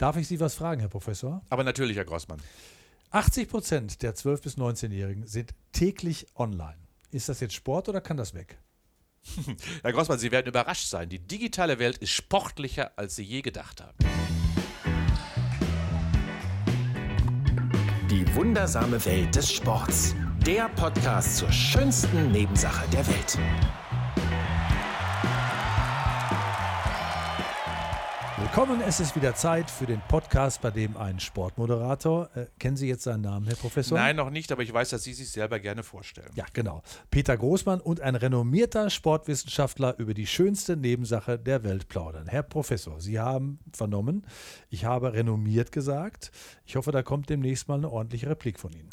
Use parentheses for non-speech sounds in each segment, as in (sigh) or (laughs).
Darf ich Sie was fragen, Herr Professor? Aber natürlich, Herr Grossmann. 80 Prozent der 12- bis 19-Jährigen sind täglich online. Ist das jetzt Sport oder kann das weg? (laughs) Herr Grossmann, Sie werden überrascht sein. Die digitale Welt ist sportlicher, als Sie je gedacht haben. Die wundersame Welt des Sports. Der Podcast zur schönsten Nebensache der Welt. Willkommen, es ist wieder Zeit für den Podcast, bei dem ein Sportmoderator, äh, kennen Sie jetzt seinen Namen, Herr Professor? Nein, noch nicht, aber ich weiß, dass Sie sich selber gerne vorstellen. Ja, genau. Peter Großmann und ein renommierter Sportwissenschaftler über die schönste Nebensache der Welt plaudern. Herr Professor, Sie haben vernommen, ich habe renommiert gesagt. Ich hoffe, da kommt demnächst mal eine ordentliche Replik von Ihnen.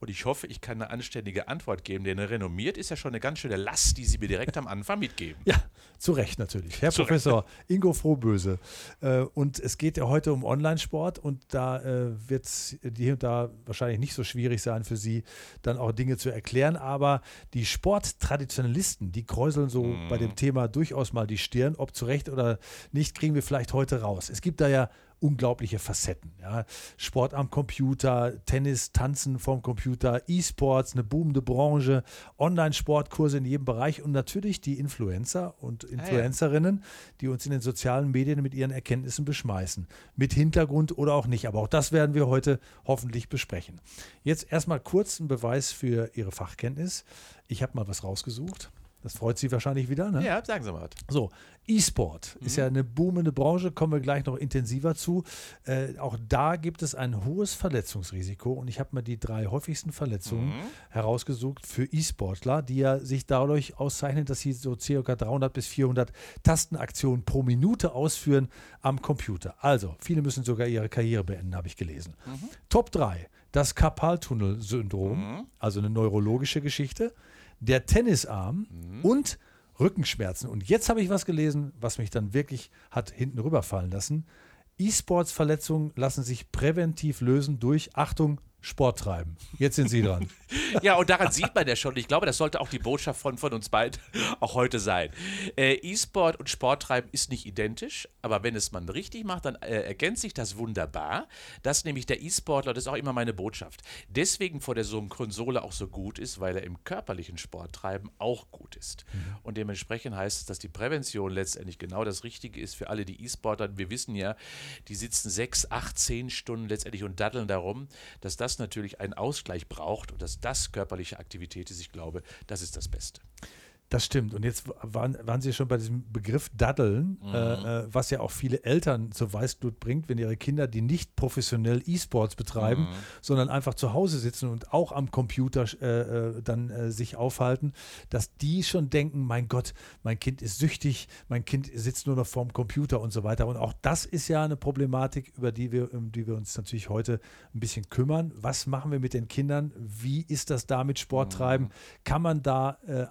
Und ich hoffe, ich kann eine anständige Antwort geben, denn renommiert ist ja schon eine ganz schöne Last, die Sie mir direkt am Anfang mitgeben. Ja, zu Recht natürlich. Herr Zu Professor Ingo Frohböse. Äh, und es geht ja heute um Online-Sport und da äh, wird es hier und da wahrscheinlich nicht so schwierig sein für Sie, dann auch Dinge zu erklären. Aber die Sporttraditionalisten, die kräuseln so bei dem Thema durchaus mal die Stirn. Ob zu Recht oder nicht, kriegen wir vielleicht heute raus. Es gibt da ja unglaubliche Facetten. Ja. Sport am Computer, Tennis, Tanzen vom Computer, E-Sports, eine boomende Branche, Online-Sportkurse in jedem Bereich und natürlich die Influencer und Influencerinnen, die uns in den sozialen Medien mit ihren Erkenntnissen beschmeißen. Mit Hintergrund oder auch nicht. Aber auch das werden wir heute hoffentlich besprechen. Jetzt erstmal kurz ein Beweis für Ihre Fachkenntnis. Ich habe mal was rausgesucht. Das freut Sie wahrscheinlich wieder, ne? Ja, sagen Sie mal was. So, E-Sport ist ja eine boomende Branche, kommen wir gleich noch intensiver zu. Äh, auch da gibt es ein hohes Verletzungsrisiko und ich habe mal die drei häufigsten Verletzungen herausgesucht für E-Sportler, die ja sich dadurch auszeichnen, dass sie so ca. 300 bis 400 Tastenaktionen pro Minute ausführen am Computer. Also, viele müssen sogar ihre Karriere beenden, habe ich gelesen. Top 3, das Karpaltunnel-Syndrom, also eine neurologische Geschichte, der Tennisarm und Rückenschmerzen. Und jetzt habe ich was gelesen, was mich dann wirklich hat hinten rüberfallen lassen. E-Sports-Verletzungen lassen sich präventiv lösen durch, Achtung, Sport treiben. Jetzt sind Sie dran. (laughs) Ja, und daran sieht man ja schon, ich glaube, das sollte auch die Botschaft von, von uns beiden (laughs) auch heute sein. Äh, E-Sport und Sporttreiben ist nicht identisch, aber wenn es man richtig macht, dann äh, ergänzt sich das wunderbar. dass nämlich der E-Sportler, das ist auch immer meine Botschaft, deswegen vor der so einer Konsole auch so gut ist, weil er im körperlichen Sporttreiben auch gut ist. Und dementsprechend heißt es, dass die Prävention letztendlich genau das Richtige ist für alle die E-Sportler. Wir wissen ja, die sitzen sechs, acht, zehn Stunden letztendlich und daddeln darum, dass das natürlich einen Ausgleich braucht und dass das körperliche Aktivität ist. Ich glaube, das ist das Beste. Das stimmt. Und jetzt waren, waren Sie schon bei diesem Begriff Daddeln, äh, äh, was ja auch viele Eltern zur Weißglut bringt, wenn ihre Kinder, die nicht professionell E-Sports betreiben, sondern einfach zu Hause sitzen und auch am Computer äh, äh, dann äh, sich aufhalten, dass die schon denken, mein Gott, mein Kind ist süchtig, mein Kind sitzt nur noch vorm Computer und so weiter. Und auch das ist ja eine Problematik, über die wir, um die wir uns natürlich heute ein bisschen kümmern. Was machen wir mit den Kindern? Wie ist das da mit Sporttreiben? Kann man da äh,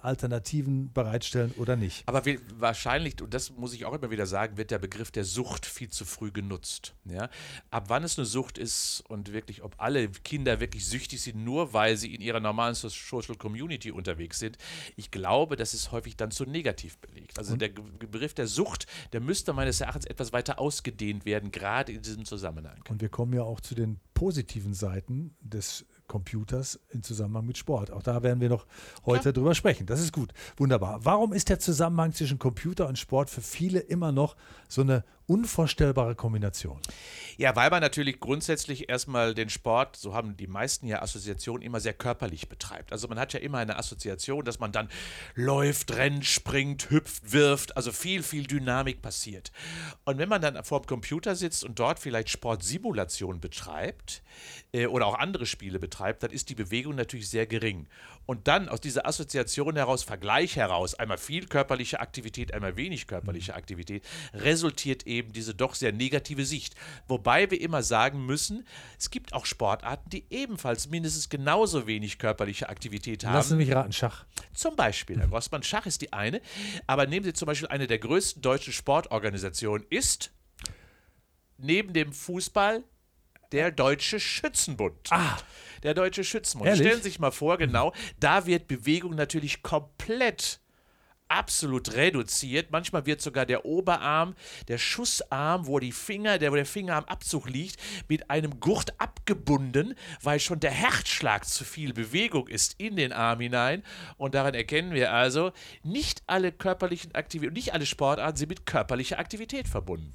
Alternativen bereitstellen oder nicht? Aber wir, wahrscheinlich, und das muss ich auch immer wieder sagen, wird der Begriff der Sucht viel zu früh genutzt. Ja? Ab wann es eine Sucht ist und wirklich, ob alle Kinder wirklich süchtig sind, nur weil sie in ihrer normalen So- Social Community unterwegs sind, ich glaube, das ist häufig dann zu negativ belegt. Also der Ge- Begriff der Sucht, der müsste meines Erachtens etwas weiter ausgedehnt werden, gerade in diesem Zusammenhang. Und wir kommen ja auch zu den positiven Seiten des Computers im Zusammenhang mit Sport. Auch da werden wir noch heute drüber sprechen. Das ist gut. Wunderbar. Warum ist der Zusammenhang zwischen Computer und Sport für viele immer noch so eine unvorstellbare Kombination? Ja, weil man natürlich grundsätzlich erstmal den Sport, so haben die meisten ja Assoziationen, immer sehr körperlich betreibt. Also man hat ja immer eine Assoziation, dass man dann läuft, rennt, springt, hüpft, wirft, also viel, viel Dynamik passiert. Und wenn man dann vor dem Computer sitzt und dort vielleicht Sportsimulation betreibt äh, oder auch andere Spiele betreibt, dann ist die Bewegung natürlich sehr gering. Und dann aus dieser Assoziation heraus, Vergleich heraus, einmal viel körperliche Aktivität, einmal wenig körperliche Aktivität, resultiert eben diese doch sehr negative Sicht. Wobei wir immer sagen müssen, es gibt auch Sportarten, die ebenfalls mindestens genauso wenig körperliche Aktivität haben. Lassen Sie mich raten, Schach. Zum Beispiel, Herr Grossmann, Schach ist die eine, aber nehmen Sie zum Beispiel eine der größten deutschen Sportorganisationen ist neben dem Fußball der Deutsche Schützenbund. Ah. Der Deutsche Schützenbund. Ehrlich? Stellen Sie sich mal vor, genau, da wird Bewegung natürlich komplett absolut reduziert. Manchmal wird sogar der Oberarm, der Schussarm, wo die Finger, der, wo der Finger am Abzug liegt, mit einem Gurt abgebunden, weil schon der Herzschlag zu viel Bewegung ist in den Arm hinein. Und daran erkennen wir also, nicht alle körperlichen Aktivitäten, nicht alle Sportarten sind mit körperlicher Aktivität verbunden.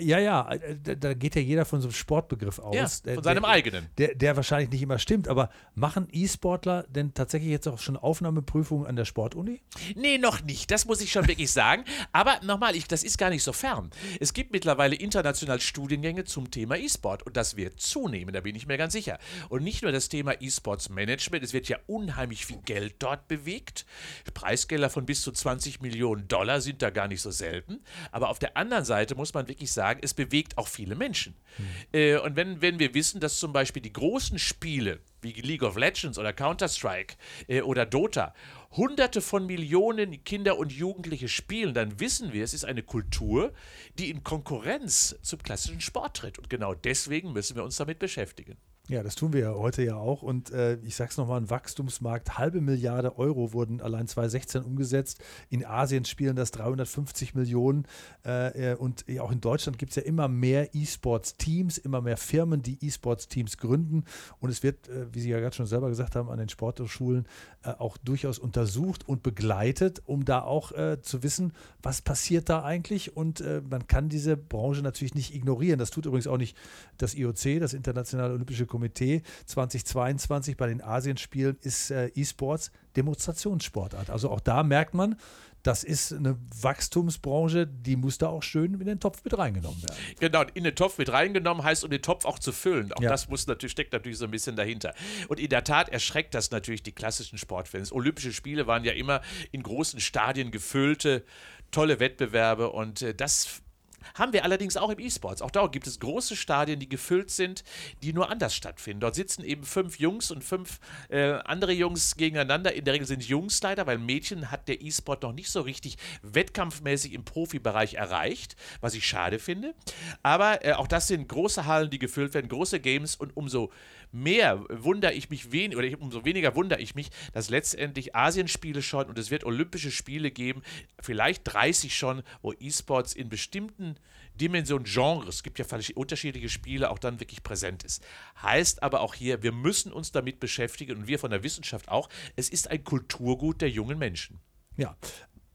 Ja, ja, äh, da, da, geht ja jeder von so einem Sportbegriff aus. Ja, von seinem der, eigenen. Der, der wahrscheinlich nicht immer stimmt, aber machen E-Sportler denn tatsächlich jetzt auch schon Aufnahmeprüfungen an der Sportuni? Nee, noch nicht. Das muss ich schon wirklich sagen. Aber nochmal, ich, das ist gar nicht so fern. Es gibt mittlerweile international Studiengänge zum Thema E-Sport und das wird zunehmen, da bin ich mir ganz sicher. Und nicht nur das Thema E-Sports Management, es wird ja unheimlich viel Geld dort bewegt. Preisgelder von bis zu 20 Millionen Dollar sind da gar nicht so selten. Aber auf der anderen Seite muss man wirklich sagen, sagen, es bewegt auch viele Menschen. Mhm. Äh, und wenn, wenn wir wissen, dass zum Beispiel die großen Spiele wie League of Legends oder Counter-Strike äh, oder Dota Hunderte von Millionen Kinder und Jugendliche spielen, dann wissen wir, es ist eine Kultur, die in Konkurrenz zum klassischen Sport tritt. Und genau deswegen müssen wir uns damit beschäftigen. Ja, das tun wir ja heute ja auch. Und äh, ich sage es nochmal, ein Wachstumsmarkt, halbe Milliarde Euro wurden allein 2016 umgesetzt. In Asien spielen das 350 Millionen. Äh, äh, und auch in Deutschland gibt es ja immer mehr E-Sports-Teams, immer mehr Firmen, die E-Sports-Teams gründen. Und es wird, äh, wie Sie ja gerade schon selber gesagt haben, an den Sporthochschulen äh, auch durchaus untersucht und begleitet, um da auch äh, zu wissen, was passiert da eigentlich. Und man kann diese Branche natürlich nicht ignorieren. Das tut übrigens auch nicht das IOC, das Internationale Olympische Komitee Komitee 2022 bei den Asienspielen ist äh, E-Sports Demonstrationssportart. Also auch da merkt man, das ist eine Wachstumsbranche, die muss da auch schön in den Topf mit reingenommen werden. Genau, in den Topf mit reingenommen heißt, um den Topf auch zu füllen. Auch ja. das muss natürlich, steckt natürlich so ein bisschen dahinter. Und in der Tat erschreckt das natürlich die klassischen Sportfans. Olympische Spiele waren ja immer in großen Stadien gefüllte, tolle Wettbewerbe und äh, das haben wir allerdings auch im E-Sports. Auch dort gibt es große Stadien, die gefüllt sind, die nur anders stattfinden. Dort sitzen eben fünf Jungs und fünf äh, andere Jungs gegeneinander. In der Regel sind Jungs leider, weil Mädchen hat der E-Sport noch nicht so richtig wettkampfmäßig im Profibereich erreicht, was ich schade finde. Aber äh, auch das sind große Hallen, die gefüllt werden, große Games und umso mehr wundere ich mich wen oder umso weniger wundere ich mich, dass letztendlich Asienspiele schon und es wird Olympische Spiele geben, vielleicht 30 schon, wo E-Sports in bestimmten Dimensionen, Genres, es gibt ja unterschiedliche Spiele, auch dann wirklich präsent ist. Heißt aber auch hier, wir müssen uns damit beschäftigen und wir von der Wissenschaft auch, es ist ein Kulturgut der jungen Menschen. Ja,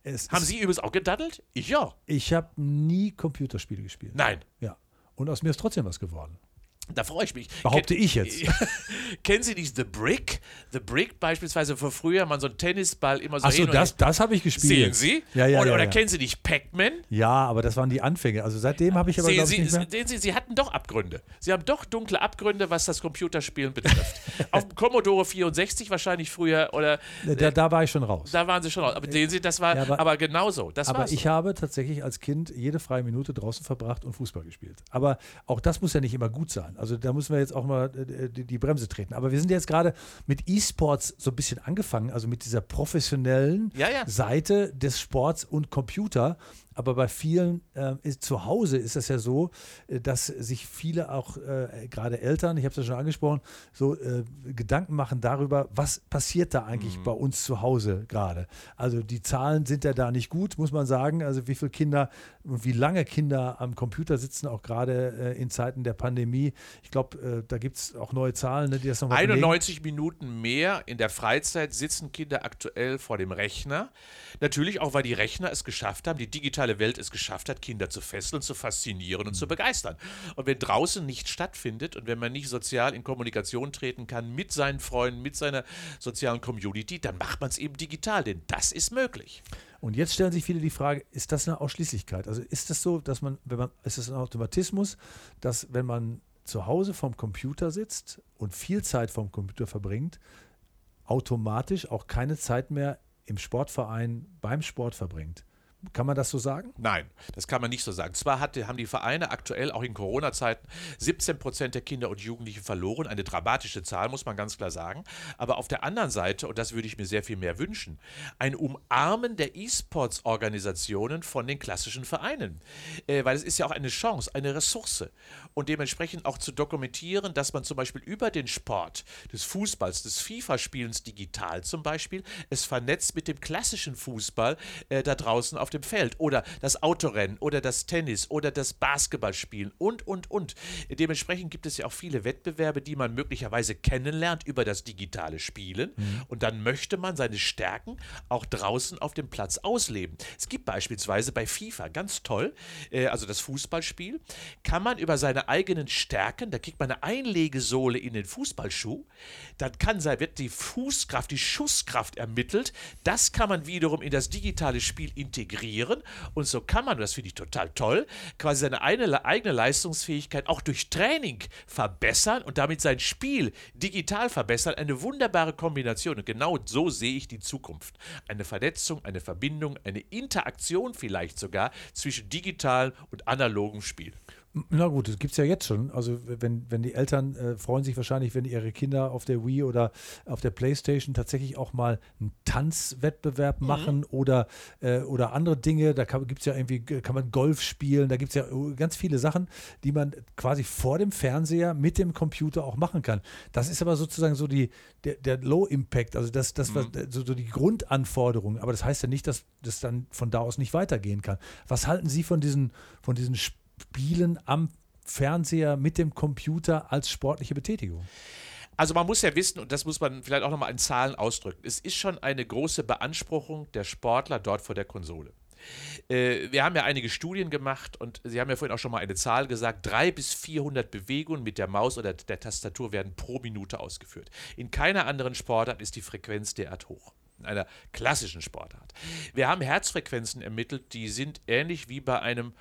Haben Sie übrigens auch gedaddelt? Ich ja. Ich habe nie Computerspiele gespielt. Nein. Ja. Und aus mir ist trotzdem was geworden. Da freue ich mich. Behaupte Ken, ich jetzt. (laughs) Kennen Sie nicht The Brick? The Brick beispielsweise vor früher man so einen Tennisball immer so Achso, das, das habe ich gespielt. Sehen Sie? Ja, ja, oder, ja, oder ja. kennen Sie nicht Pac-Man? Ja, aber das waren die Anfänge. Also seitdem habe ich aber Sehen Sie, ich, nicht mehr sehen Sie, Sie hatten doch Abgründe. Sie haben doch dunkle Abgründe, was das Computerspielen betrifft. (laughs) Auf dem Commodore 64 wahrscheinlich früher oder da, da war ich schon raus. Da waren Sie schon raus. Aber sehen Sie, das war ja, aber, aber genauso. Das aber ich so. habe tatsächlich als Kind jede freie Minute draußen verbracht und Fußball gespielt. Aber auch das muss ja nicht immer gut sein. Also da müssen wir jetzt auch mal äh, die, die Bremse treten. Aber wir sind jetzt gerade mit E-Sports so ein bisschen angefangen, also mit dieser professionellen Ja, ja. Seite des Sports und Computer. Aber bei vielen äh, ist, zu Hause ist es ja so, äh, dass sich viele auch, äh, gerade Eltern, ich habe es ja schon angesprochen, so äh, Gedanken machen darüber, was passiert da eigentlich bei uns zu Hause gerade. Also die Zahlen sind ja da nicht gut, muss man sagen. Also wie viele Kinder und wie lange Kinder am Computer sitzen, auch gerade äh, in Zeiten der Pandemie. Ich glaube, äh, da gibt es auch neue Zahlen, ne, die das nochmal 91 Minuten mehr in der Freizeit sitzen Kinder aktuell vor dem Rechner. Natürlich auch, weil die Rechner es geschafft haben, die digitale Welt es geschafft hat, Kinder zu fesseln, zu faszinieren und zu begeistern. Und wenn draußen nichts stattfindet und wenn man nicht sozial in Kommunikation treten kann mit seinen Freunden, mit seiner sozialen Community, dann macht man es eben digital, denn das ist möglich. Und jetzt stellen sich viele die Frage, ist das eine Ausschließlichkeit? Also ist das so, dass man, wenn man, ist das ein Automatismus, dass wenn man zu Hause vom Computer sitzt und viel Zeit vom Computer verbringt, automatisch auch keine Zeit mehr im Sportverein beim Sport verbringt? Kann man das so sagen? Nein, das kann man nicht so sagen. Zwar hat, haben die Vereine aktuell auch in Corona-Zeiten 17 Prozent der Kinder und Jugendlichen verloren. Eine dramatische Zahl, muss man ganz klar sagen. Aber auf der anderen Seite, und das würde ich mir sehr viel mehr wünschen, ein Umarmen der E-Sports-Organisationen von den klassischen Vereinen. Äh, weil es ist ja auch eine Chance, eine Ressource. Und dementsprechend auch zu dokumentieren, dass man zum Beispiel über den Sport des Fußballs, des FIFA-Spielens digital zum Beispiel, es vernetzt mit dem klassischen Fußball äh, da draußen auf dem Feld oder das Autorennen oder das Tennis oder das Basketballspielen und, und, und. Dementsprechend gibt es ja auch viele Wettbewerbe, die man möglicherweise kennenlernt über das digitale Spielen mhm. und dann möchte man seine Stärken auch draußen auf dem Platz ausleben. Es gibt beispielsweise bei FIFA ganz toll, äh, also das Fußballspiel, kann man über seine eigenen Stärken, da kriegt man eine Einlegesohle in den Fußballschuh, dann kann sein, wird die Fußkraft, die Schusskraft ermittelt, das kann man wiederum in das digitale Spiel integrieren integrieren. Und so kann man, das finde ich total toll, quasi seine eine, eigene Leistungsfähigkeit auch durch Training verbessern und damit sein Spiel digital verbessern. Eine wunderbare Kombination. Und genau so sehe ich die Zukunft. Eine Vernetzung, eine Verbindung, eine Interaktion vielleicht sogar zwischen digital und analogem Spiel. Na gut, das gibt es ja jetzt schon. Also wenn, wenn die Eltern äh, freuen sich wahrscheinlich, wenn ihre Kinder auf der Wii oder auf der Playstation tatsächlich auch mal einen Tanzwettbewerb mhm. machen oder, äh, oder andere Dinge. Da gibt es ja irgendwie, kann man Golf spielen, da gibt es ja äh, ganz viele Sachen, die man quasi vor dem Fernseher mit dem Computer auch machen kann. Das ist aber sozusagen so die, der, der Low Impact, also das, das mhm. was, so, so die Grundanforderung. Aber das heißt ja nicht, dass das dann von da aus nicht weitergehen kann. Was halten Sie von diesen, von diesen Spielen? Spielen am Fernseher mit dem Computer als sportliche Betätigung? Also man muss ja wissen, und das muss man vielleicht auch nochmal in Zahlen ausdrücken, es ist schon eine große Beanspruchung der Sportler dort vor der Konsole. Äh, wir haben ja einige Studien gemacht und Sie haben ja vorhin auch schon mal eine Zahl gesagt, 300 bis 400 Bewegungen mit der Maus oder der Tastatur werden pro Minute ausgeführt. In keiner anderen Sportart ist die Frequenz derart hoch in einer klassischen Sportart. Wir haben Herzfrequenzen ermittelt, die sind ähnlich wie bei einem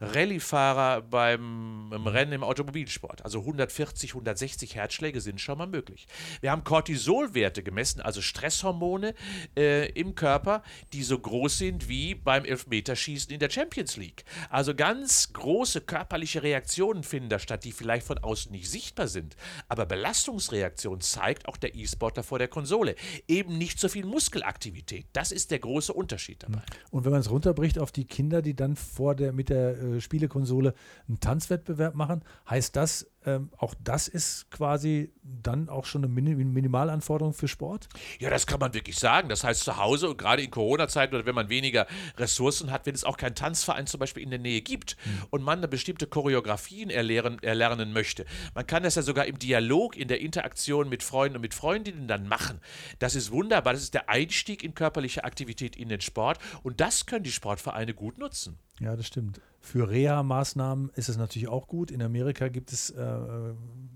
Rallyefahrer beim Rennen im Automobilsport. Also 140, 160 Herzschläge sind schon mal möglich. Wir haben Cortisolwerte gemessen, also Stresshormone äh, im Körper, die so groß sind wie beim Elfmeterschießen in der Champions League. Also ganz große körperliche Reaktionen finden da statt, die vielleicht von außen nicht sichtbar sind. Aber Belastungsreaktion zeigt auch der E-Sportler vor der Konsole. Eben nicht so viel Muskelaktivität. Das ist der große Unterschied dabei. Und wenn man es runterbricht auf die Kinder, die dann vor der mit der äh, Spielekonsole einen Tanzwettbewerb machen, heißt das, ähm, auch das ist quasi dann auch schon eine Min Minimalanforderung für Sport? Ja, das kann man wirklich sagen. Das heißt, zu Hause und gerade in Corona-Zeiten oder wenn man weniger Ressourcen hat, wenn es auch keinen Tanzverein zum Beispiel in der Nähe gibt mhm. und man eine bestimmte Choreografien erlernen, erlernen möchte. Man kann das ja sogar im Dialog, in der Interaktion mit Freunden und mit Freundinnen dann machen. Das ist wunderbar. Das ist der Einstieg in körperliche Aktivität in den Sport und das können die Sportvereine gut nutzen. Ja, das stimmt. Für Reha-Maßnahmen ist es natürlich auch gut. In Amerika gibt es äh,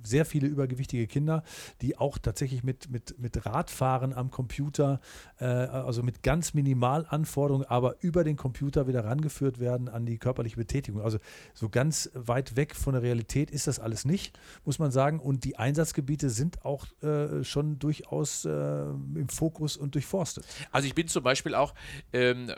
sehr viele übergewichtige Kinder, die auch tatsächlich mit, mit, mit Radfahren am Computer, äh, also mit ganz Minimalanforderungen, aber über den Computer wieder rangeführt werden an die körperliche Betätigung. Also so ganz weit weg von der Realität ist das alles nicht, muss man sagen. Und die Einsatzgebiete sind auch äh, schon durchaus äh, im Fokus und durchforstet. Also ich bin zum Beispiel auch ähm,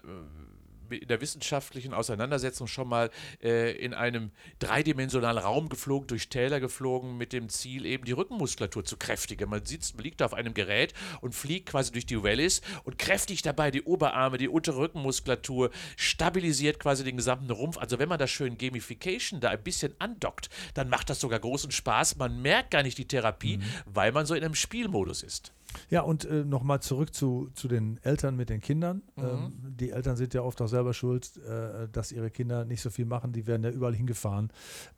in der wissenschaftlichen Auseinandersetzung schon mal äh, in einem dreidimensionalen Raum geflogen, durch Täler geflogen, mit dem Ziel, eben die Rückenmuskulatur zu kräftigen. Man sitzt, man liegt auf einem Gerät und fliegt quasi durch die Valleys und kräftigt dabei die Oberarme, die untere Rückenmuskulatur, stabilisiert quasi den gesamten Rumpf. Also wenn man das schön Gamification da ein bisschen andockt, dann macht das sogar großen Spaß. Man merkt gar nicht die Therapie, mhm. weil man so in einem Spielmodus ist. Ja, und äh, nochmal zurück zu, zu den Eltern mit den Kindern. Mhm. Ähm, die Eltern sind ja oft auch selber schuld, äh, dass ihre Kinder nicht so viel machen. Die werden ja überall hingefahren.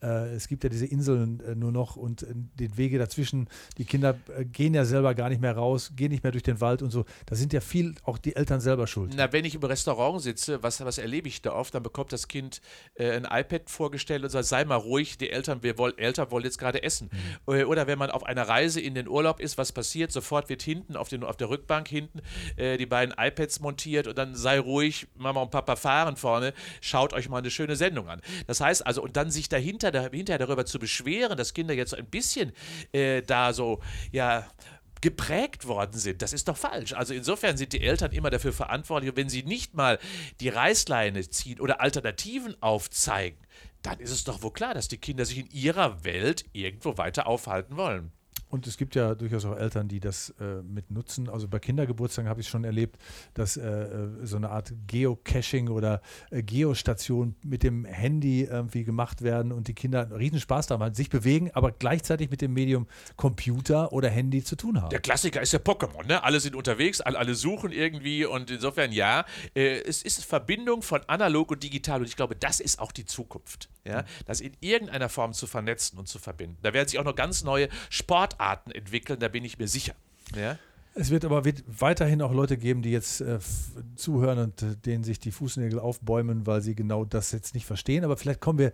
Äh, es gibt ja diese Inseln äh, nur noch und äh, den Wege dazwischen. Die Kinder äh, gehen ja selber gar nicht mehr raus, gehen nicht mehr durch den Wald und so. Da sind ja viel auch die Eltern selber schuld. Na, wenn ich im Restaurant sitze, was, was erlebe ich da oft? Dann bekommt das Kind ein iPad vorgestellt und sagt, sei mal ruhig, die Eltern, wir wollen, Eltern wollen jetzt gerade essen. Mhm. Oder wenn man auf einer Reise in den Urlaub ist, was passiert? Sofort wird hinten auf, den, auf der Rückbank hinten äh, die beiden iPads montiert und dann sei ruhig, Mama und Papa fahren vorne, schaut euch mal eine schöne Sendung an. Das heißt also, und dann sich dahinter, dahinter darüber zu beschweren, dass Kinder jetzt ein bisschen äh, da so, ja, geprägt worden sind. Das ist doch falsch. Also insofern sind die Eltern immer dafür verantwortlich. Und wenn sie nicht mal die Reißleine ziehen oder Alternativen aufzeigen, dann ist es doch wohl klar, dass die Kinder sich in ihrer Welt irgendwo weiter aufhalten wollen. Und es gibt ja durchaus auch Eltern, die das äh, mit nutzen. Also bei Kindergeburtstagen habe ich schon erlebt, dass äh, äh, so eine Art Geocaching oder äh, Geostation mit dem Handy irgendwie gemacht werden und die Kinder einen riesen Spaß daran haben, sich bewegen, aber gleichzeitig mit dem Medium Computer oder Handy zu tun haben. Der Klassiker ist ja Pokémon, ne? Alle sind unterwegs, alle, alle suchen irgendwie und insofern ja, äh, es ist Verbindung von analog und digital und ich glaube, das ist auch die Zukunft. Ja? Das in irgendeiner Form zu vernetzen und zu verbinden. Da werden sich auch noch ganz neue Sportarten Arten entwickeln, da bin ich mir sicher. Ja? Es wird aber weiterhin auch Leute geben, die jetzt äh, zuhören und äh, denen sich die Fußnägel aufbäumen, weil sie genau das jetzt nicht verstehen. Aber vielleicht kommen wir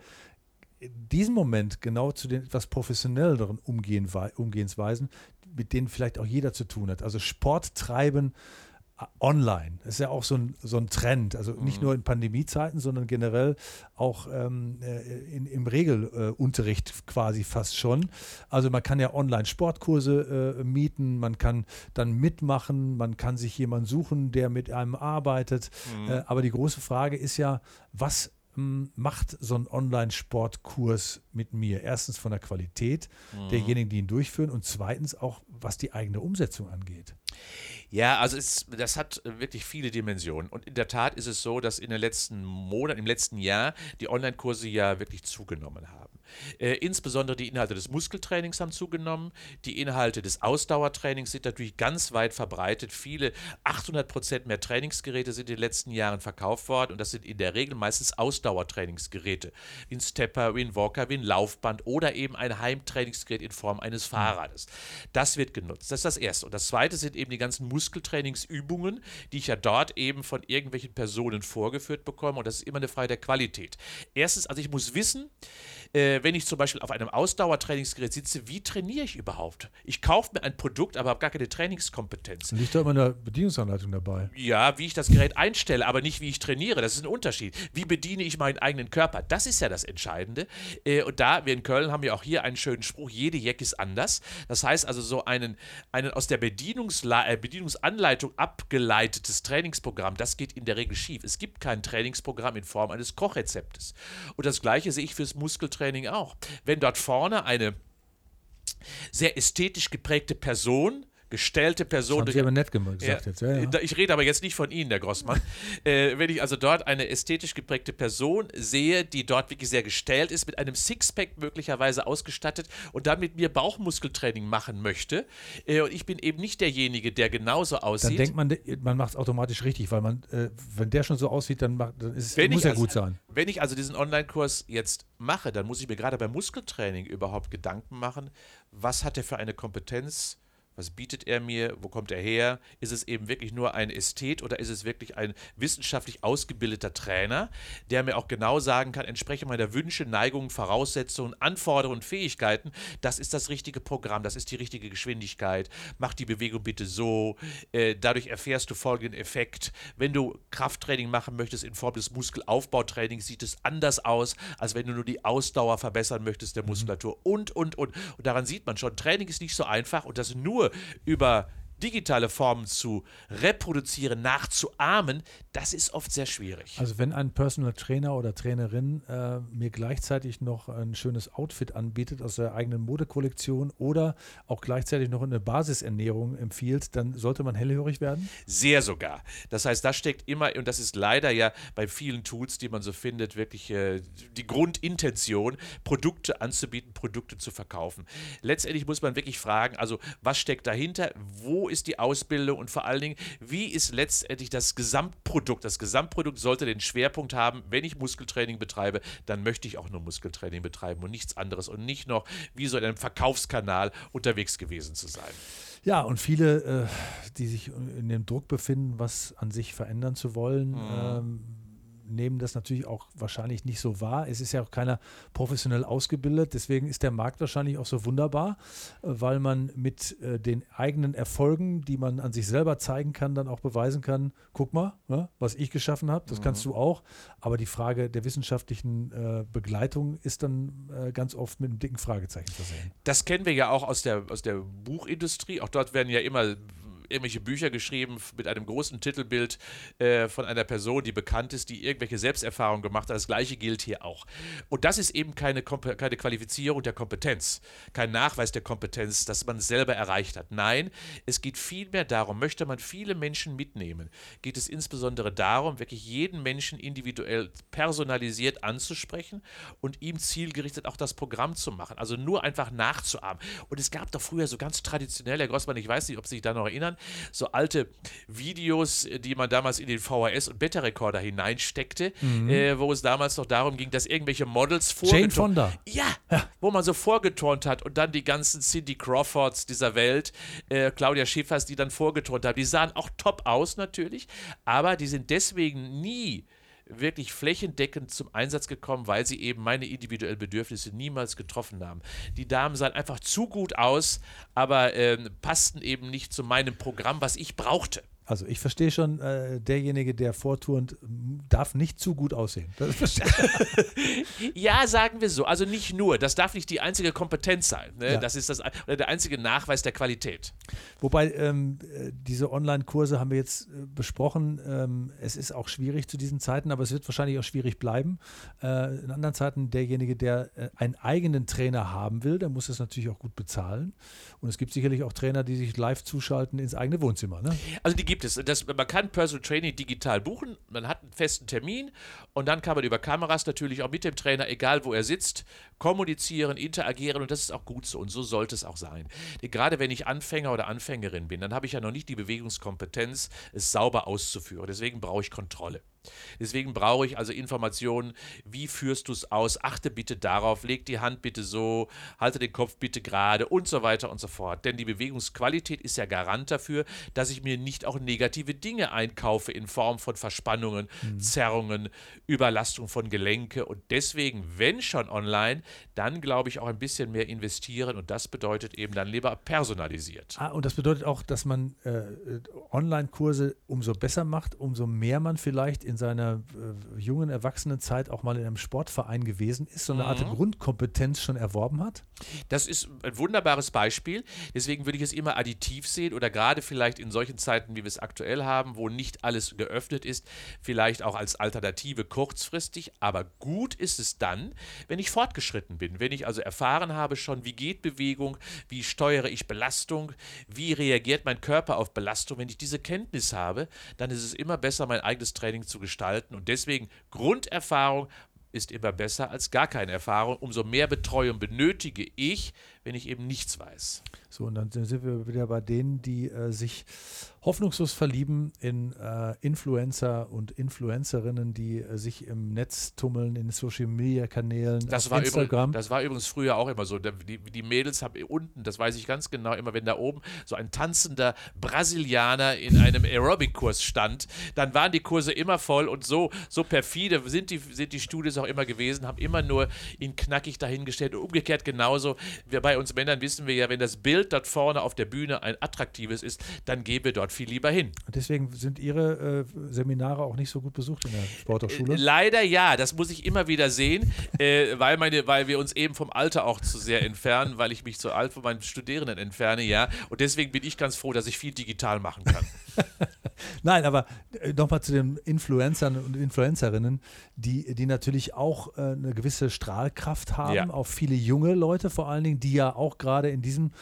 in diesem Moment genau zu den etwas professionelleren Umgehen, Umgehensweisen, mit denen vielleicht auch jeder zu tun hat. Also Sport treiben online. Das ist ja auch so ein, so ein Trend. Also nicht mhm. nur in Pandemiezeiten, sondern generell auch ähm, äh, in, im Regelunterricht quasi fast schon. Also man kann ja online Sportkurse äh, mieten, man kann dann mitmachen, man kann sich jemanden suchen, der mit einem arbeitet. Mhm. Äh, aber die große Frage ist ja, was hm, macht so ein Online-Sportkurs mit mir? Erstens von der Qualität mhm. derjenigen, die ihn durchführen und zweitens auch, was die eigene Umsetzung angeht. Ja, also es, das hat wirklich viele Dimensionen. Und in der Tat ist es so, dass in den letzten Monaten, im letzten Jahr die Online-Kurse ja wirklich zugenommen haben. Äh, insbesondere die Inhalte des Muskeltrainings haben zugenommen. Die Inhalte des Ausdauertrainings sind natürlich ganz weit verbreitet. Viele, 800 Prozent mehr Trainingsgeräte sind in den letzten Jahren verkauft worden. Und das sind in der Regel meistens Ausdauertrainingsgeräte. Wie ein Stepper, wie ein Walker, wie ein Laufband oder eben ein Heimtrainingsgerät in Form eines Fahrrades. Das wird genutzt. Das ist das Erste. Und das Zweite sind eben die ganzen Muskeltrainingsübungen, die ich ja dort eben von irgendwelchen Personen vorgeführt bekomme. Und das ist immer eine Frage der Qualität. Erstens, also ich muss wissen, äh, wenn ich zum Beispiel auf einem Ausdauertrainingsgerät sitze, wie trainiere ich überhaupt? Ich kaufe mir ein Produkt, aber habe gar keine Trainingskompetenz. Liegt da immer eine Bedienungsanleitung dabei? Ja, wie ich das Gerät einstelle, aber nicht wie ich trainiere. Das ist ein Unterschied. Wie bediene ich meinen eigenen Körper? Das ist ja das Entscheidende. Äh, und da, wir in Köln haben ja auch hier einen schönen Spruch, jede Jack ist anders. Das heißt also so einen, einen aus der Bedienungsla äh, Bedienungsanleitung abgeleitetes Trainingsprogramm, das geht in der Regel schief. Es gibt kein Trainingsprogramm in Form eines Kochrezeptes. Und das gleiche sehe ich fürs Muskeltraining Training auch. Wenn dort vorne eine sehr ästhetisch geprägte Person gestellte Person. Das haben Sie aber nett gesagt ja, jetzt. Ja, ja. Ich rede aber jetzt nicht von Ihnen, Herr Grossmann. (laughs) äh, wenn ich also dort eine ästhetisch geprägte Person sehe, die dort wirklich sehr gestellt ist, mit einem Sixpack möglicherweise ausgestattet und dann mit mir Bauchmuskeltraining machen möchte, äh, und ich bin eben nicht derjenige, der genauso aussieht. Dann denkt man, man macht es automatisch richtig, weil man, äh, wenn der schon so aussieht, dann, macht, dann ist, muss er also, gut sein. Wenn ich also diesen Online-Kurs jetzt mache, dann muss ich mir gerade beim Muskeltraining überhaupt Gedanken machen, was hat er für eine Kompetenz, was bietet er mir? Wo kommt er her? Ist es eben wirklich nur ein Ästhet oder ist es wirklich ein wissenschaftlich ausgebildeter Trainer, der mir auch genau sagen kann, entsprechend meiner Wünsche, Neigungen, Voraussetzungen, Anforderungen und Fähigkeiten, das ist das richtige Programm, das ist die richtige Geschwindigkeit. Mach die Bewegung bitte so. Äh, dadurch erfährst du folgenden Effekt. Wenn du Krafttraining machen möchtest in Form des Muskelaufbautrainings, sieht es anders aus, als wenn du nur die Ausdauer verbessern möchtest der mhm. Muskulatur und, und, und. Und daran sieht man schon, Training ist nicht so einfach und das nur über digitale Formen zu reproduzieren, nachzuahmen, das ist oft sehr schwierig. Also wenn ein Personal Trainer oder Trainerin äh, mir gleichzeitig noch ein schönes Outfit anbietet aus der eigenen Modekollektion oder auch gleichzeitig noch eine Basisernährung empfiehlt, dann sollte man hellhörig werden? Sehr sogar. Das heißt, da steckt immer, und das ist leider ja bei vielen Tools, die man so findet, wirklich äh, die Grundintention, Produkte anzubieten, Produkte zu verkaufen. Letztendlich muss man wirklich fragen, also was steckt dahinter, wo ist die Ausbildung und vor allen Dingen, wie ist letztendlich das Gesamtprodukt? Das Gesamtprodukt sollte den Schwerpunkt haben, wenn ich Muskeltraining betreibe, dann möchte ich auch nur Muskeltraining betreiben und nichts anderes und nicht noch wie so in einem Verkaufskanal unterwegs gewesen zu sein. Ja, und viele, äh, die sich in dem Druck befinden, was an sich verändern zu wollen, mhm. ähm, nehmen das natürlich auch wahrscheinlich nicht so wahr. Es ist ja auch keiner professionell ausgebildet. Deswegen ist der Markt wahrscheinlich auch so wunderbar, äh, weil man mit äh, den eigenen Erfolgen, die man an sich selber zeigen kann, dann auch beweisen kann, guck mal, ne, was ich geschaffen habe, das mhm. kannst du auch. Aber die Frage der wissenschaftlichen äh, Begleitung ist dann ganz oft mit einem dicken Fragezeichen versehen. Das kennen wir ja auch aus der, aus der Buchindustrie. Auch dort werden ja immer irgendwelche Bücher geschrieben mit einem großen Titelbild äh, von einer Person, die bekannt ist, die irgendwelche Selbsterfahrungen gemacht hat. Das gleiche gilt hier auch. Und das ist eben keine, keine Qualifizierung der Kompetenz, kein Nachweis der Kompetenz, dass man es selber erreicht hat. Nein, es geht vielmehr darum, möchte man viele Menschen mitnehmen, geht es insbesondere darum, wirklich jeden Menschen individuell personalisiert anzusprechen und ihm zielgerichtet auch das Programm zu machen. Also nur einfach nachzuahmen. Und es gab doch früher so ganz traditionell, Herr Grossmann, ich weiß nicht, ob Sie sich da noch erinnern, so alte Videos, die man damals in den VHS- und Beta-Rekorder hineinsteckte, mhm. äh, wo es damals noch darum ging, dass irgendwelche Models Jane Fonda. Ja, ja, wo man so vorgeturnt hat und dann die ganzen Cindy Crawfords dieser Welt, äh, Claudia Schiffers, die dann vorgeturnt haben. Die sahen auch top aus natürlich, aber die sind deswegen nie wirklich flächendeckend zum Einsatz gekommen, weil sie eben meine individuellen Bedürfnisse niemals getroffen haben. Die Damen sahen einfach zu gut aus, aber äh, passten eben nicht zu meinem Programm, was ich brauchte. Also ich verstehe schon, äh, derjenige, der vorturnt, darf nicht zu gut aussehen. (laughs) ja, sagen wir so. Also nicht nur. Das darf nicht die einzige Kompetenz sein. Ne? Ja. Das ist das, oder der einzige Nachweis der Qualität. Wobei ähm, äh, diese Online-Kurse haben wir jetzt äh, besprochen. Ähm, es ist auch schwierig zu diesen Zeiten, aber es wird wahrscheinlich auch schwierig bleiben. Äh, in anderen Zeiten derjenige, der äh, einen eigenen Trainer haben will, der muss es natürlich auch gut bezahlen. Und es gibt sicherlich auch Trainer, die sich live zuschalten ins eigene Wohnzimmer. Ne? Also die gibt gibt es. Das, man kann Personal Training digital buchen, man hat einen festen Termin und dann kann man über Kameras natürlich auch mit dem Trainer, egal wo er sitzt, kommunizieren, interagieren und das ist auch gut so und so sollte es auch sein. Gerade wenn ich Anfänger oder Anfängerin bin, dann habe ich ja noch nicht die Bewegungskompetenz, es sauber auszuführen. Deswegen brauche ich Kontrolle. Deswegen brauche ich also Informationen, wie führst du es aus, achte bitte darauf, leg die Hand bitte so, halte den Kopf bitte gerade und so weiter und so fort. Denn die Bewegungsqualität ist ja Garant dafür, dass ich mir nicht auch negative Dinge einkaufe in Form von Verspannungen, mhm. Zerrungen, Überlastung von Gelenke und deswegen, wenn schon online, dann glaube ich auch ein bisschen mehr investieren und das bedeutet eben dann lieber personalisiert. Ah, und das bedeutet auch, dass man äh, Online-Kurse umso besser macht, umso mehr man vielleicht in seiner äh, jungen Erwachsenenzeit auch mal in einem Sportverein gewesen ist, so eine mhm. Art Grundkompetenz schon erworben hat? Das ist ein wunderbares Beispiel. Deswegen würde ich es immer additiv sehen oder gerade vielleicht in solchen Zeiten, wie wir es aktuell haben, wo nicht alles geöffnet ist, vielleicht auch als Alternative kurzfristig. Aber gut ist es dann, wenn ich fortgeschritten bin, wenn ich also erfahren habe schon, wie geht Bewegung, wie steuere ich Belastung, wie reagiert mein Körper auf Belastung. Wenn ich diese Kenntnis habe, dann ist es immer besser, mein eigenes Training zu gestalten. Und deswegen Grunderfahrung ist immer besser als gar keine Erfahrung. Umso mehr Betreuung benötige ich, wenn ich eben nichts weiß. So, und dann sind wir wieder bei denen, die äh, sich hoffnungslos verlieben in äh, Influencer und Influencerinnen, die äh, sich im Netz tummeln, in Social Media Kanälen, das war Instagram. Übrigens, das war übrigens früher auch immer so. Die, die Mädels haben unten, das weiß ich ganz genau, immer wenn da oben so ein tanzender Brasilianer in einem Aerobic-Kurs stand, dann waren die Kurse immer voll und so, so perfide sind die, sind die Studios auch immer gewesen, haben immer nur ihn knackig dahingestellt und umgekehrt genauso. Wir bei uns Männern wissen wir ja, wenn das Bild dort vorne auf der Bühne ein attraktives ist, dann gehen wir dort viel lieber hin. Deswegen sind Ihre äh, Seminare auch nicht so gut besucht in der Sporthochschule? Äh, leider ja, das muss ich immer wieder sehen, äh, weil, meine, weil wir uns eben vom Alter auch zu sehr entfernen, weil ich mich zu alt von meinen Studierenden entferne, ja. Und deswegen bin ich ganz froh, dass ich viel digital machen kann. (laughs) Nein, aber äh, nochmal zu den Influencern und Influencerinnen, die, die natürlich auch äh, eine gewisse Strahlkraft haben, ja. auch viele junge Leute vor allen Dingen, die ja auch gerade in diesen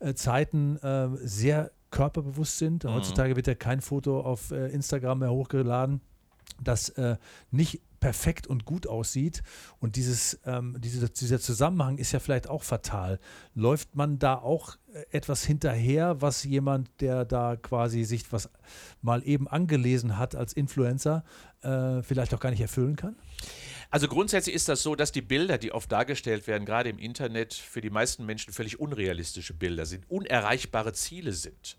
äh, Zeiten äh, sehr körperbewusst sind. Mhm. Heutzutage wird ja kein Foto auf äh, Instagram mehr hochgeladen, das äh, nicht perfekt und gut aussieht. Und dieses, ähm, diese, dieser Zusammenhang ist ja vielleicht auch fatal. Läuft man da auch äh, etwas hinterher, was jemand, der da quasi sich was mal eben angelesen hat als Influencer, äh, vielleicht auch gar nicht erfüllen kann? Also grundsätzlich ist das so, dass die Bilder, die oft dargestellt werden, gerade im Internet, für die meisten Menschen völlig unrealistische Bilder sind, unerreichbare Ziele sind.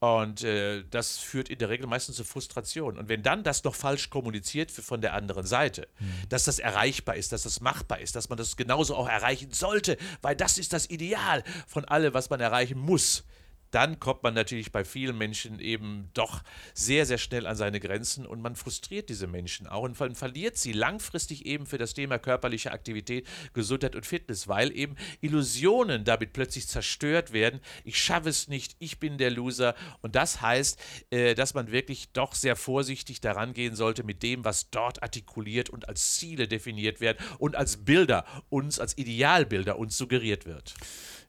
Und äh, das führt in der Regel meistens zu Frustration. Und wenn dann das noch falsch kommuniziert wird von der anderen Seite, mhm. dass das erreichbar ist, dass das machbar ist, dass man das genauso auch erreichen sollte, weil das ist das Ideal von allem, was man erreichen muss, dann kommt man natürlich bei vielen Menschen eben doch sehr, sehr schnell an seine Grenzen und man frustriert diese Menschen auch und verliert sie langfristig eben für das Thema körperliche Aktivität, Gesundheit und Fitness, weil eben Illusionen damit plötzlich zerstört werden. Ich schaffe es nicht, ich bin der Loser und das heißt, äh, dass man wirklich doch sehr vorsichtig daran gehen sollte mit dem, was dort artikuliert und als Ziele definiert werden und als Bilder uns, als Idealbilder uns suggeriert wird.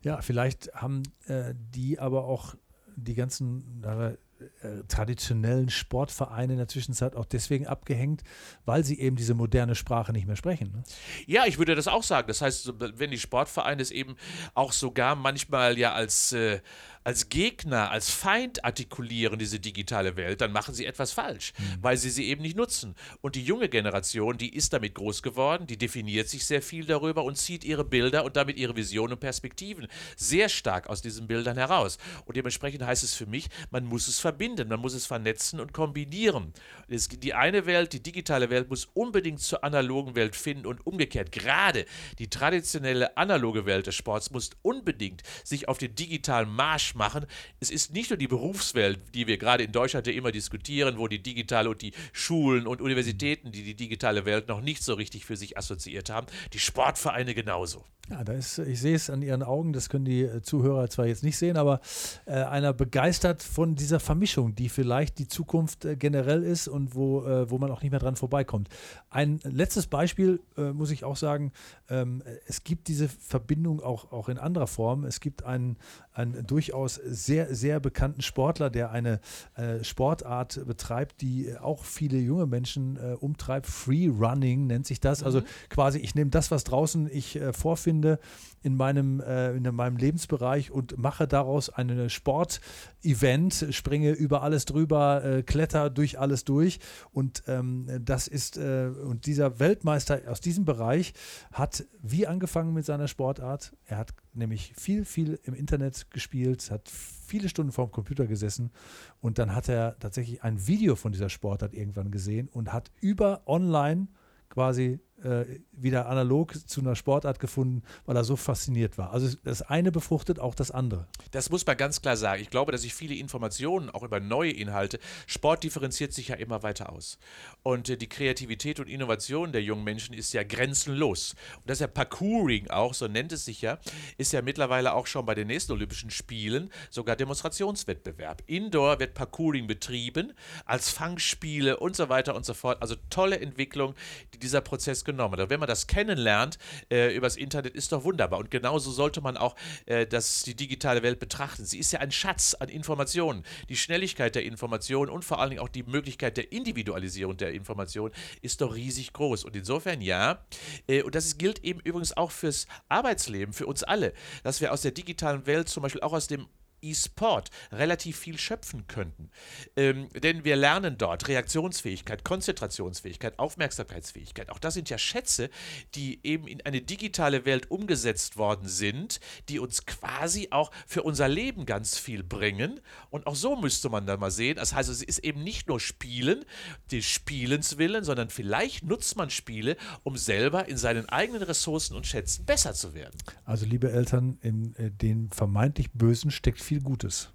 Ja, vielleicht haben äh, die aber auch die ganzen äh, traditionellen Sportvereine in der Zwischenzeit auch deswegen abgehängt, weil sie eben diese moderne Sprache nicht mehr sprechen. Ne? Ja, ich würde das auch sagen. Das heißt, wenn die Sportvereine es eben auch sogar manchmal ja als äh, als Gegner, als Feind artikulieren, diese digitale Welt, dann machen sie etwas falsch, mhm. weil sie sie eben nicht nutzen. Und die junge Generation, die ist damit groß geworden, die definiert sich sehr viel darüber und zieht ihre Bilder und damit ihre Visionen und Perspektiven sehr stark aus diesen Bildern heraus. Und dementsprechend heißt es für mich, man muss es verbinden, man muss es vernetzen und kombinieren. die eine Welt, die digitale Welt, muss unbedingt zur analogen Welt finden und umgekehrt. Gerade die traditionelle analoge Welt des Sports muss unbedingt sich auf den digitalen Marsch machen. Es ist nicht nur die Berufswelt, die wir gerade in Deutschland ja immer diskutieren, wo die digitale und die Schulen und Universitäten, die die digitale Welt noch nicht so richtig für sich assoziiert haben, die Sportvereine genauso. Ja, da ist, ich sehe es an Ihren Augen, das können die äh, Zuhörer zwar jetzt nicht sehen, aber äh, einer begeistert von dieser Vermischung, die vielleicht die Zukunft äh, generell ist und wo, äh, wo man auch nicht mehr dran vorbeikommt. Ein letztes Beispiel äh, muss ich auch sagen, ähm, es gibt diese Verbindung auch, auch in anderer Form. Es gibt einen, einen durchaus sehr, sehr bekannten Sportler, der eine äh, Sportart betreibt, die auch viele junge Menschen umtreibt. Free Running nennt sich das. Also mhm. quasi, ich nehme das, was draußen ich vorfinde, finde in meinem, äh, in meinem Lebensbereich und mache daraus ein Sport-Event, springe über alles drüber, äh, kletter durch alles durch. Und ähm, das ist, äh, und dieser Weltmeister aus diesem Bereich hat wie angefangen mit seiner Sportart. Er hat nämlich viel, viel im Internet gespielt, hat viele Stunden vorm Computer gesessen und dann hat er tatsächlich ein Video von dieser Sportart irgendwann gesehen und hat über online quasi äh, wieder analog zu einer Sportart gefunden, weil er so fasziniert war. Also das eine befruchtet auch das andere. Das muss man ganz klar sagen. Ich glaube, dass ich viele Informationen auch über neue Inhalte, Sport differenziert sich ja immer weiter aus. Und äh, die Kreativität und Innovation der jungen Menschen ist ja grenzenlos. Und das ist ja Parkouring auch, so nennt es sich ja, ist ja mittlerweile auch schon bei den nächsten Olympischen Spielen sogar Demonstrationswettbewerb. Indoor wird Parkouring betrieben, als Fangspiele und so weiter und so fort. Also tolle Entwicklung, die dieser Prozess genommen hat. wenn man das kennenlernt äh, übers Internet, ist doch wunderbar. Und genauso sollte man auch äh, das, die digitale Welt betrachten. Sie ist ja ein Schatz an Informationen. Die Schnelligkeit der Informationen und vor allen Dingen auch die Möglichkeit der Individualisierung der Informationen ist doch riesig groß. Und insofern ja, äh, und das gilt eben übrigens auch fürs Arbeitsleben, für uns alle, dass wir aus der digitalen Welt zum Beispiel auch aus dem E-Sport relativ viel schöpfen könnten. Ähm, denn wir lernen dort Reaktionsfähigkeit, Konzentrationsfähigkeit, Aufmerksamkeitsfähigkeit. Auch das sind ja Schätze, die eben in eine digitale Welt umgesetzt worden sind, die uns quasi auch für unser Leben ganz viel bringen. Und auch so müsste man da mal sehen. Das heißt, es ist eben nicht nur Spielen, des Spielens willen, sondern vielleicht nutzt man Spiele, um selber in seinen eigenen Ressourcen und Schätzen besser zu werden. Also, liebe Eltern, in äh, den vermeintlich Bösen steckt viel viel Gutes.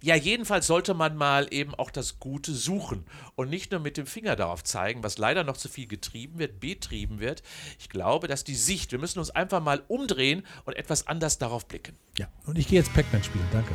Ja, jedenfalls sollte man mal eben auch das Gute suchen und nicht nur mit dem Finger darauf zeigen, was leider noch zu viel getrieben wird, betrieben wird. Ich glaube, dass die Sicht, wir müssen uns einfach mal umdrehen und etwas anders darauf blicken. Ja, und ich gehe jetzt Pac-Man spielen. Danke.